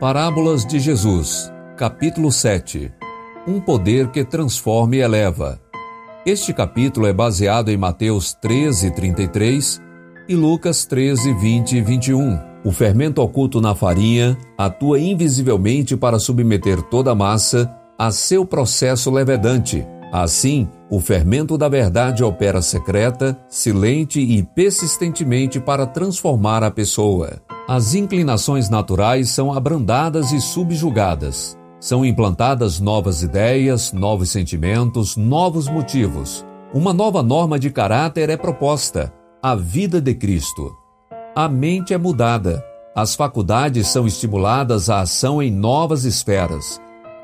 Parábolas de Jesus, capítulo 7 Um poder que transforma e eleva. Este capítulo é baseado em Mateus 13, 33 e Lucas 13, 20 e 21. O fermento oculto na farinha atua invisivelmente para submeter toda a massa a seu processo levedante. Assim, o fermento da verdade opera secreta, silente e persistentemente para transformar a pessoa. As inclinações naturais são abrandadas e subjugadas. São implantadas novas ideias, novos sentimentos, novos motivos. Uma nova norma de caráter é proposta: a vida de Cristo. A mente é mudada. As faculdades são estimuladas à ação em novas esferas.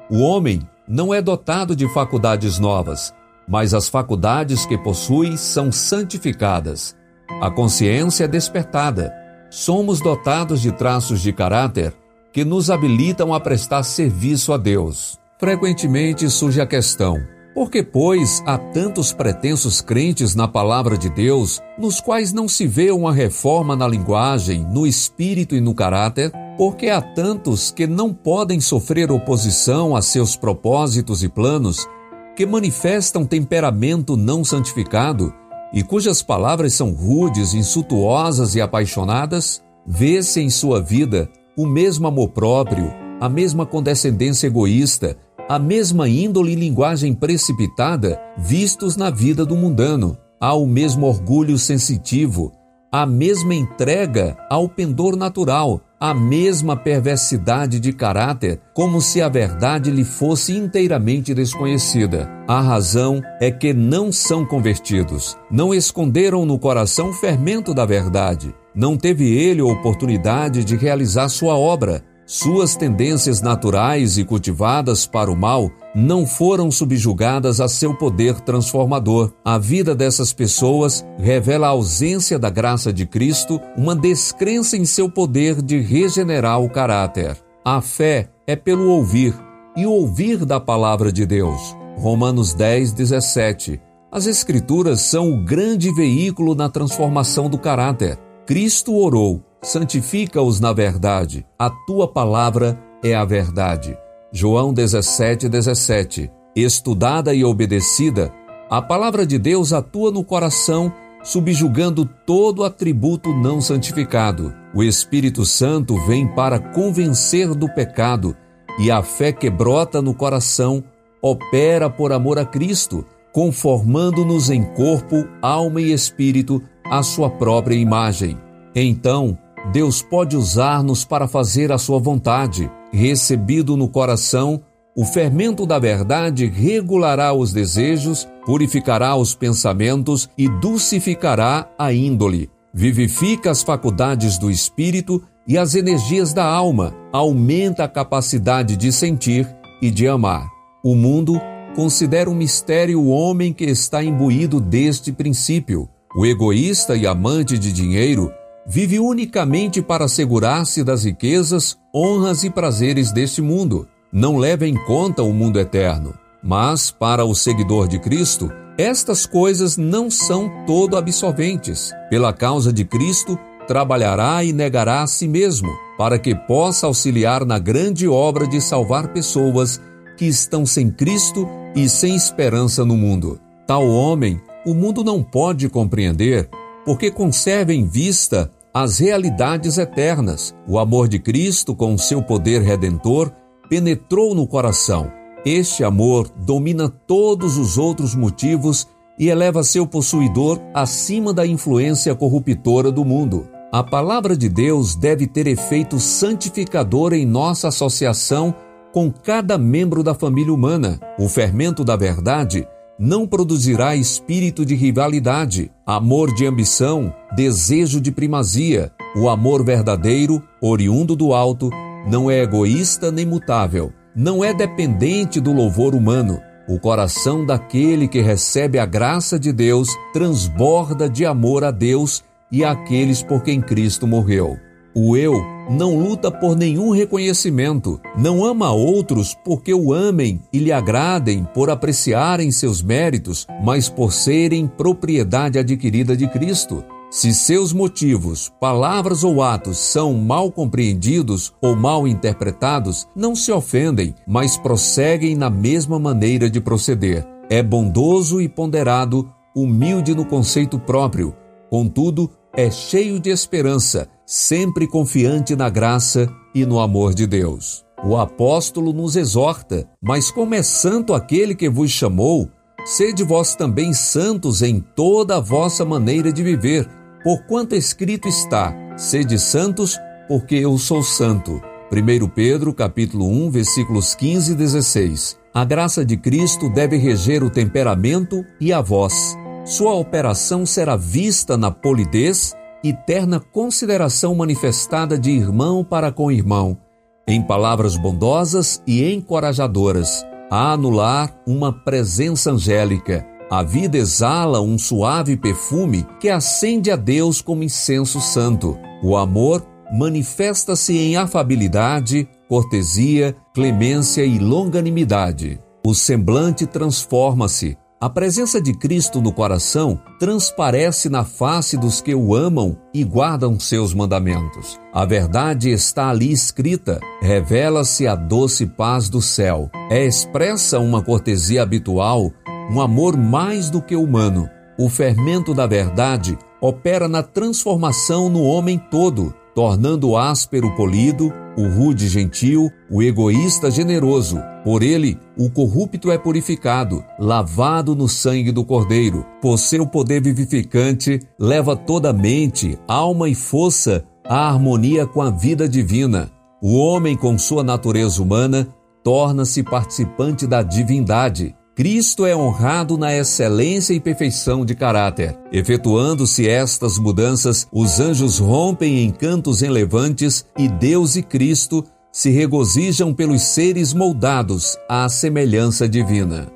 O homem não é dotado de faculdades novas, mas as faculdades que possui são santificadas. A consciência é despertada somos dotados de traços de caráter que nos habilitam a prestar serviço a Deus. Frequentemente surge a questão: por que, pois, há tantos pretensos crentes na palavra de Deus, nos quais não se vê uma reforma na linguagem, no espírito e no caráter? Porque há tantos que não podem sofrer oposição a seus propósitos e planos, que manifestam temperamento não santificado e cujas palavras são rudes, insultuosas e apaixonadas, vê-se em sua vida o mesmo amor próprio, a mesma condescendência egoísta, a mesma índole e linguagem precipitada vistos na vida do mundano. Há o mesmo orgulho sensitivo, a mesma entrega ao pendor natural, a mesma perversidade de caráter, como se a verdade lhe fosse inteiramente desconhecida. A razão é que não são convertidos, não esconderam no coração o fermento da verdade, não teve ele oportunidade de realizar sua obra, suas tendências naturais e cultivadas para o mal não foram subjugadas a seu poder transformador. A vida dessas pessoas revela a ausência da graça de Cristo, uma descrença em seu poder de regenerar o caráter. A fé é pelo ouvir, e ouvir da palavra de Deus. Romanos 10, 17. As Escrituras são o grande veículo na transformação do caráter. Cristo orou santifica-os na verdade. A tua palavra é a verdade. João 17, 17. Estudada e obedecida, a palavra de Deus atua no coração, subjugando todo atributo não santificado. O Espírito Santo vem para convencer do pecado e a fé que brota no coração opera por amor a Cristo, conformando-nos em corpo, alma e espírito à sua própria imagem. Então, Deus pode usar-nos para fazer a sua vontade. Recebido no coração, o fermento da verdade regulará os desejos, purificará os pensamentos e dulcificará a índole. Vivifica as faculdades do espírito e as energias da alma, aumenta a capacidade de sentir e de amar. O mundo considera um mistério o homem que está imbuído deste princípio. O egoísta e amante de dinheiro vive unicamente para assegurar-se das riquezas, honras e prazeres deste mundo. Não leva em conta o mundo eterno. Mas, para o seguidor de Cristo, estas coisas não são todo absolventes. Pela causa de Cristo, trabalhará e negará a si mesmo, para que possa auxiliar na grande obra de salvar pessoas que estão sem Cristo e sem esperança no mundo. Tal homem, o mundo não pode compreender, porque conserva em vista as realidades eternas. O amor de Cristo, com seu poder redentor, penetrou no coração. Este amor domina todos os outros motivos e eleva seu possuidor acima da influência corruptora do mundo. A palavra de Deus deve ter efeito santificador em nossa associação com cada membro da família humana. O fermento da verdade não produzirá espírito de rivalidade, amor de ambição, desejo de primazia. O amor verdadeiro, oriundo do alto, não é egoísta nem mutável, não é dependente do louvor humano. O coração daquele que recebe a graça de Deus transborda de amor a Deus e àqueles por quem Cristo morreu. O eu não luta por nenhum reconhecimento, não ama outros porque o amem e lhe agradem por apreciarem seus méritos, mas por serem propriedade adquirida de Cristo. Se seus motivos, palavras ou atos são mal compreendidos ou mal interpretados, não se ofendem, mas prosseguem na mesma maneira de proceder. É bondoso e ponderado, humilde no conceito próprio, contudo, é cheio de esperança, sempre confiante na graça e no amor de Deus. O apóstolo nos exorta: Mas como é santo aquele que vos chamou, Sede vós também santos em toda a vossa maneira de viver, porquanto escrito está: Sede santos, porque eu sou santo. 1 Pedro, capítulo 1, versículos 15 e 16. A graça de Cristo deve reger o temperamento e a voz. Sua operação será vista na polidez e terna consideração manifestada de irmão para com irmão, em palavras bondosas e encorajadoras a anular uma presença angélica. A vida exala um suave perfume que acende a Deus como incenso santo. O amor manifesta-se em afabilidade, cortesia, clemência e longanimidade. O semblante transforma-se, a presença de Cristo no coração transparece na face dos que o amam e guardam seus mandamentos. A verdade está ali escrita, revela-se a doce paz do céu. É expressa uma cortesia habitual, um amor mais do que humano. O fermento da verdade opera na transformação no homem todo tornando o áspero polido, o rude gentil, o egoísta generoso. Por ele, o corrupto é purificado, lavado no sangue do Cordeiro. Por seu poder vivificante, leva toda mente, alma e força à harmonia com a vida divina. O homem, com sua natureza humana, torna-se participante da divindade. Cristo é honrado na excelência e perfeição de caráter. Efetuando-se estas mudanças, os anjos rompem em cantos elevantes e Deus e Cristo se regozijam pelos seres moldados à semelhança divina.